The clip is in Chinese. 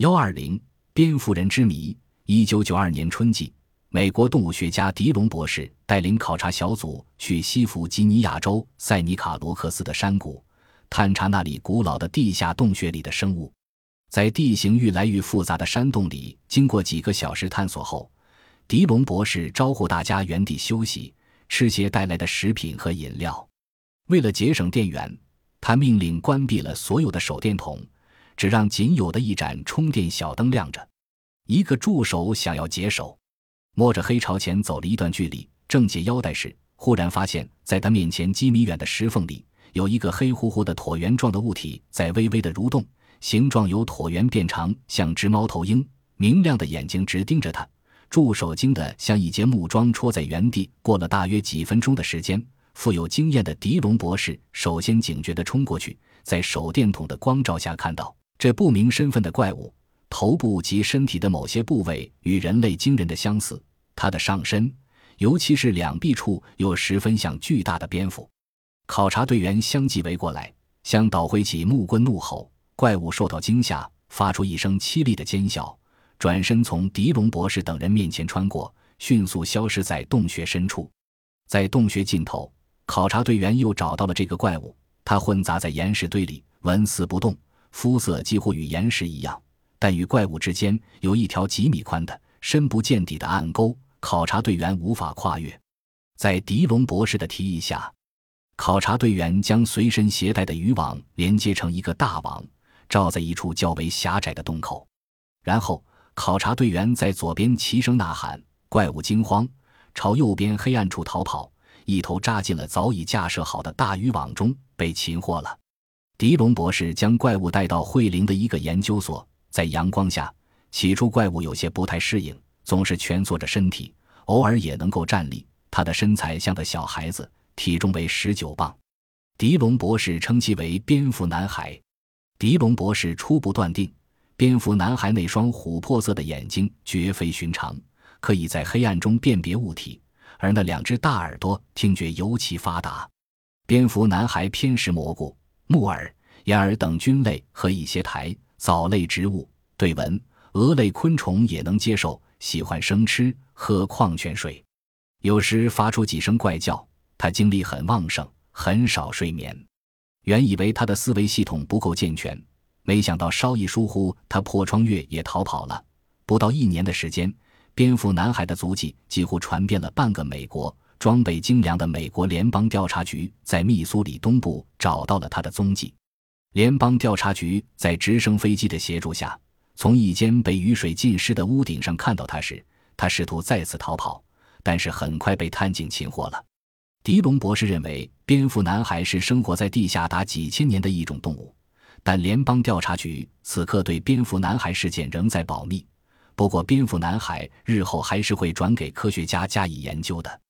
幺二零蝙蝠人之谜。一九九二年春季，美国动物学家迪隆博士带领考察小组去西弗吉尼亚州塞尼卡罗克斯的山谷，探查那里古老的地下洞穴里的生物。在地形愈来愈复杂的山洞里，经过几个小时探索后，迪隆博士招呼大家原地休息，吃些带来的食品和饮料。为了节省电源，他命令关闭了所有的手电筒，只让仅有的一盏充电小灯亮着。一个助手想要解手，摸着黑朝前走了一段距离，正解腰带时，忽然发现，在他面前几米远的石缝里，有一个黑乎乎的椭圆状的物体在微微的蠕动，形状由椭圆变长，像只猫头鹰，明亮的眼睛直盯着他。助手惊得像一截木桩戳在原地。过了大约几分钟的时间，富有经验的狄龙博士首先警觉地冲过去，在手电筒的光照下看到这不明身份的怪物。头部及身体的某些部位与人类惊人的相似，它的上身，尤其是两臂处，又十分像巨大的蝙蝠。考察队员相继围过来，向捣挥起木棍怒吼。怪物受到惊吓，发出一声凄厉的尖啸，转身从迪隆博士等人面前穿过，迅速消失在洞穴深处。在洞穴尽头，考察队员又找到了这个怪物，它混杂在岩石堆里，纹丝不动，肤色几乎与岩石一样。但与怪物之间有一条几米宽的、深不见底的暗沟，考察队员无法跨越。在迪隆博士的提议下，考察队员将随身携带的渔网连接成一个大网，罩在一处较为狭窄的洞口。然后，考察队员在左边齐声呐喊，怪物惊慌，朝右边黑暗处逃跑，一头扎进了早已架设好的大渔网中，被擒获了。迪隆博士将怪物带到惠灵的一个研究所。在阳光下，起初怪物有些不太适应，总是蜷缩着身体，偶尔也能够站立。他的身材像个小孩子，体重为十九磅。迪隆博士称其为“蝙蝠男孩”。迪隆博士初步断定，蝙蝠男孩那双琥珀色的眼睛绝非寻常，可以在黑暗中辨别物体；而那两只大耳朵听觉尤其发达。蝙蝠男孩偏食蘑菇、木耳、岩耳等菌类和一些苔。藻类植物对蚊、蛾类昆虫也能接受，喜欢生吃，喝矿泉水，有时发出几声怪叫。他精力很旺盛，很少睡眠。原以为他的思维系统不够健全，没想到稍一疏忽，他破窗越也逃跑了。不到一年的时间，蝙蝠男孩的足迹几乎传遍了半个美国。装备精良的美国联邦调查局在密苏里东部找到了他的踪迹。联邦调查局在直升飞机的协助下，从一间被雨水浸湿的屋顶上看到他时，他试图再次逃跑，但是很快被探警擒获了。迪隆博士认为，蝙蝠男孩是生活在地下达几千年的一种动物，但联邦调查局此刻对蝙蝠男孩事件仍在保密。不过，蝙蝠男孩日后还是会转给科学家加以研究的。